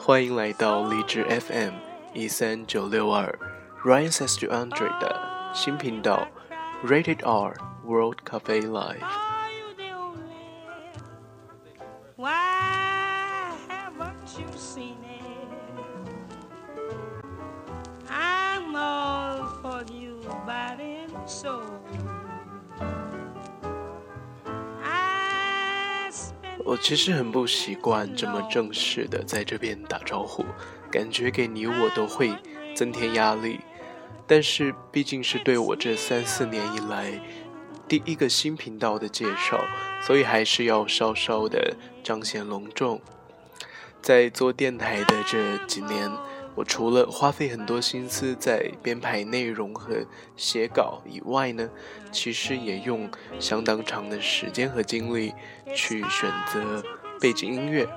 欢迎来到荔枝 FM 一三九六二 Ryan says to Andre 的新频道 Rated R World Cafe Live。 Why haven't you seen it? 我其实很不习惯这么正式的在这边打招呼，感觉给你我都会增添压力。但是毕竟是对我这三四年以来第一个新频道的介绍，所以还是要稍稍的彰显隆重。在做电台的这几年，我除了花费很多心思在编排内容和写稿以外呢，其实也用相当长的时间和精力去选择背景音乐。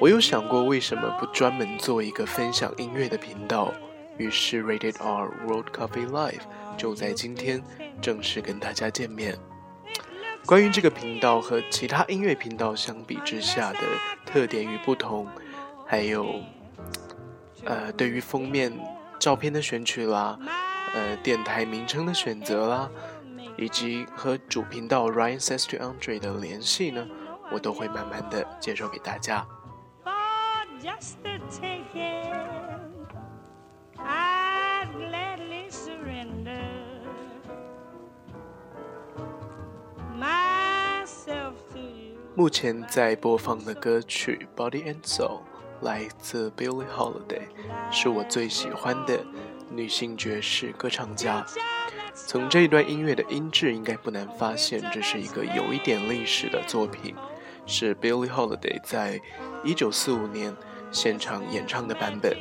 我有想过为什么不专门做一个分享音乐的频道，于是 Rated R World Coffee Live 就在今天正式跟大家见面。关于这个频道和其他音乐频道相比之下的特点与不同，还有呃对于封面照片的选取啦，呃电台名称的选择啦，以及和主频道 Ryan Says to Andre 的联系呢，我都会慢慢的介绍给大家。just the taking. I'd gladly surrender myself to you. 目前在播放的歌曲《Body and Soul》来自 Billie Holiday，是我最喜欢的女性爵士歌唱家。从这一段音乐的音质，应该不难发现，这是一个有一点历史的作品，是 Billie Holiday 在1945年现场演唱的版本。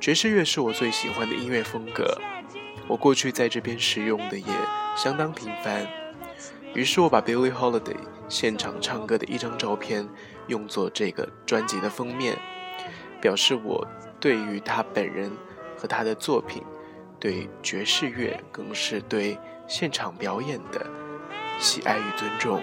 爵士乐是我最喜欢的音乐风格，我过去在这边使用的也相当频繁。于是我把 Billie Holiday 现场唱歌的一张照片用作这个专辑的封面，表示我对于他本人和他的作品，对爵士乐更是对现场表演的喜爱与尊重。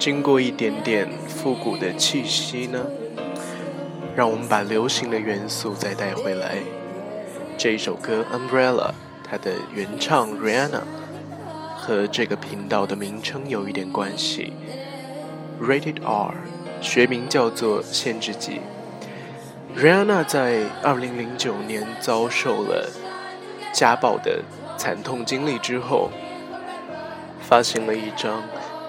经过一点点复古的气息呢，让我们把流行的元素再带回来。这一首歌《Umbrella》，它的原唱 Rihanna 和这个频道的名称有一点关系，Rated R，学名叫做限制级。Rihanna 在2009年遭受了家暴的惨痛经历之后，发行了一张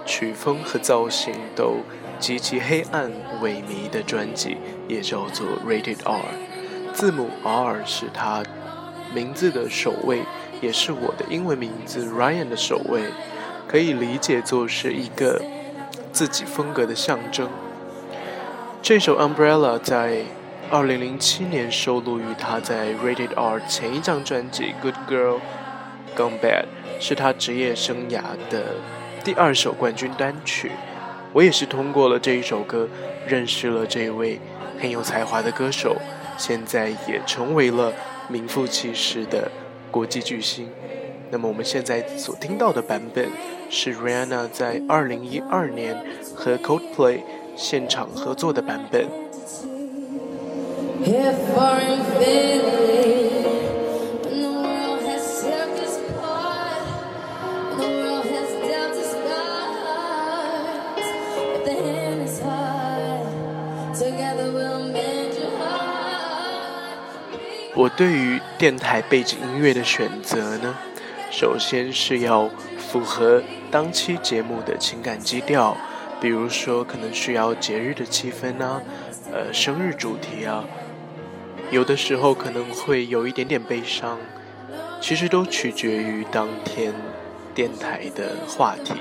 曲风和造型都极其黑暗萎靡的专辑，也叫做 Rated R。字母 R 是他名字的首位，也是我的英文名字 Ryan 的首位，可以理解作是一个自己风格的象征。这首 Umbrella 在2007年收录于他在 Rated R 前一张专辑 Good Girl Gone Bad，是他职业生涯的第二首冠军单曲。我也是通过了这一首歌认识了这位很有才华的歌手，现在也成为了名副其实的国际巨星。那么我们现在所听到的版本是 Rihanna 在2012年和 Coldplay 现场合作的版本。对于电台背景音乐的选择呢，首先是要符合当期节目的情感基调，比如说可能需要节日的气氛啊，呃，生日主题啊，有的时候可能会有一点点悲伤，其实都取决于当天电台的话题。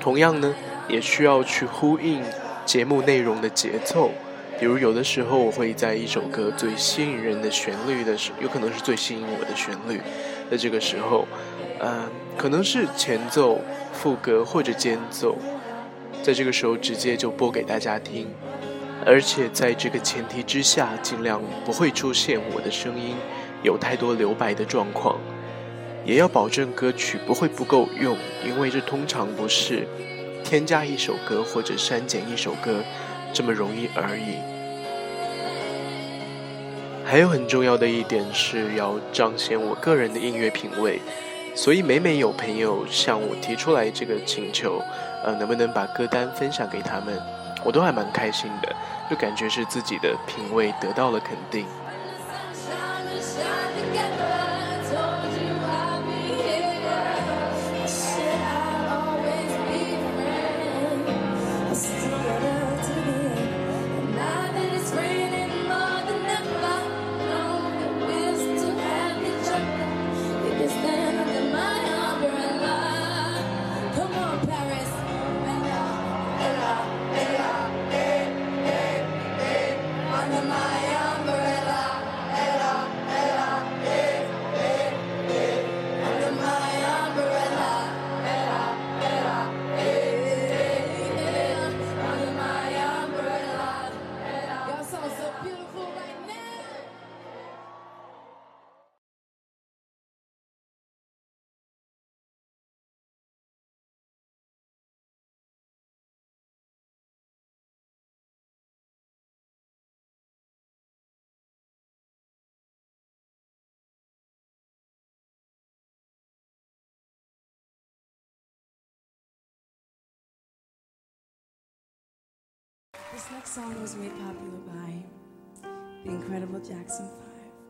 同样呢，也需要去呼应节目内容的节奏。比如有的时候，我会在一首歌最吸引人的旋律的时，有可能是最吸引我的旋律，在这个时候，呃，可能是前奏、副歌或者间奏，在这个时候直接就播给大家听。而且在这个前提之下，尽量不会出现我的声音有太多留白的状况。也要保证歌曲不会不够用，因为这通常不是添加一首歌或者删减一首歌这么容易而已。还有很重要的一点是要彰显我个人的音乐品味，所以每每有朋友向我提出来这个请求，呃，能不能把歌单分享给他们，我都还蛮开心的，就感觉是自己的品味得到了肯定。This next song was made popular by the incredible Jackson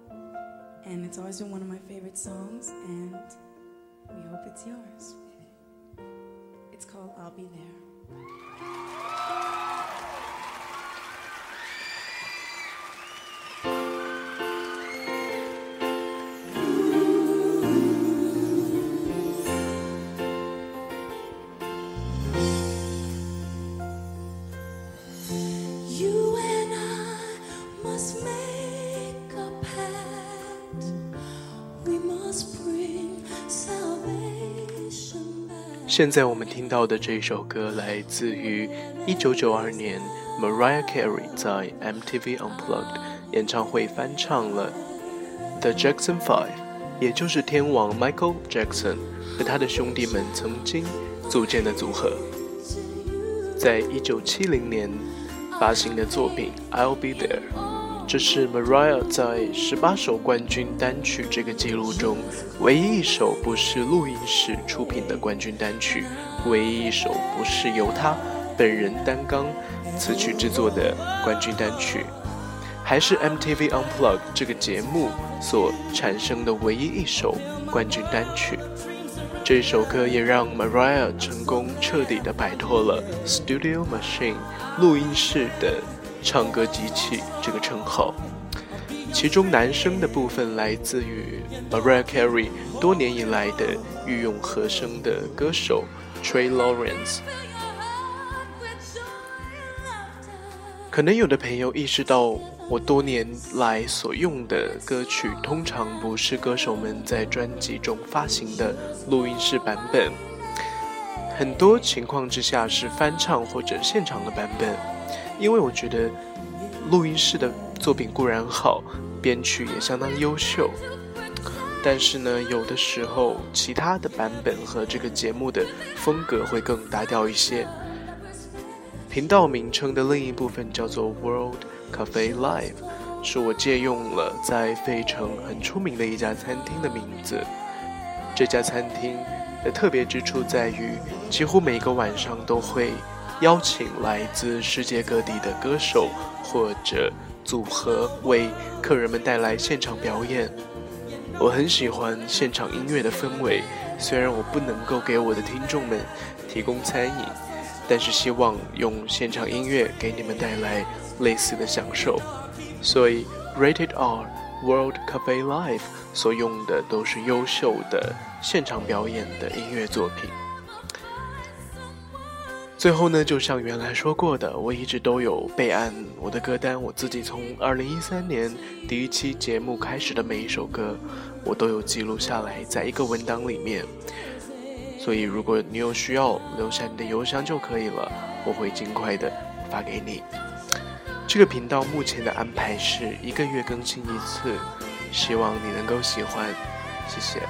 5. And it's always been one of my favorite songs, and we hope it's yours. It's called I'll Be There. 现在我们听到的这首歌来自于1992年 Mariah Carey 在 MTV Unplugged 演唱会翻唱了 The Jackson Five，也就是天王 Michael Jackson 和他的兄弟们曾经组建的组合。在一九七零年发行的作品《I'll Be There》，这是 Maria 在十八首冠军单曲这个记录中唯一一首不是录音室出品的冠军单曲，唯一一首不是由她本人担纲词曲制作的冠军单曲，还是 MTV Unplug 这个节目所产生的唯一一首冠军单曲。这首歌也让 Maria 成功彻底的摆脱了 Studio Machine 录音室的唱歌机器这个称号。其中男声的部分来自于 Mariah Carey 多年以来的御用和声的歌手 Trey Lawrence。可能有的朋友意识到，我多年来所用的歌曲通常不是歌手们在专辑中发行的录音室版本，很多情况之下是翻唱或者现场的版本。因为我觉得录音室的作品固然好，编曲也相当优秀，但是呢，有的时候其他的版本和这个节目的风格会更搭调一些。频道名称的另一部分叫做 World Cafe Live，是我借用了在费城很出名的一家餐厅的名字。这家餐厅的特别之处在于，几乎每个晚上都会邀请来自世界各地的歌手或者组合为客人们带来现场表演。我很喜欢现场音乐的氛围，虽然我不能够给我的听众们提供餐饮，但是希望用现场音乐给你们带来类似的享受。所以，Rated R World Cafe Live 所用的都是优秀的现场表演的音乐作品。最后呢，就像原来说过的，我一直都有备案我的歌单，我自己从二零一三年第一期节目开始的每一首歌，我都有记录下来，在一个文档里面。所以如果你有需要，留下你的邮箱就可以了，我会尽快的发给你。这个频道目前的安排是一个月更新一次，希望你能够喜欢，谢谢。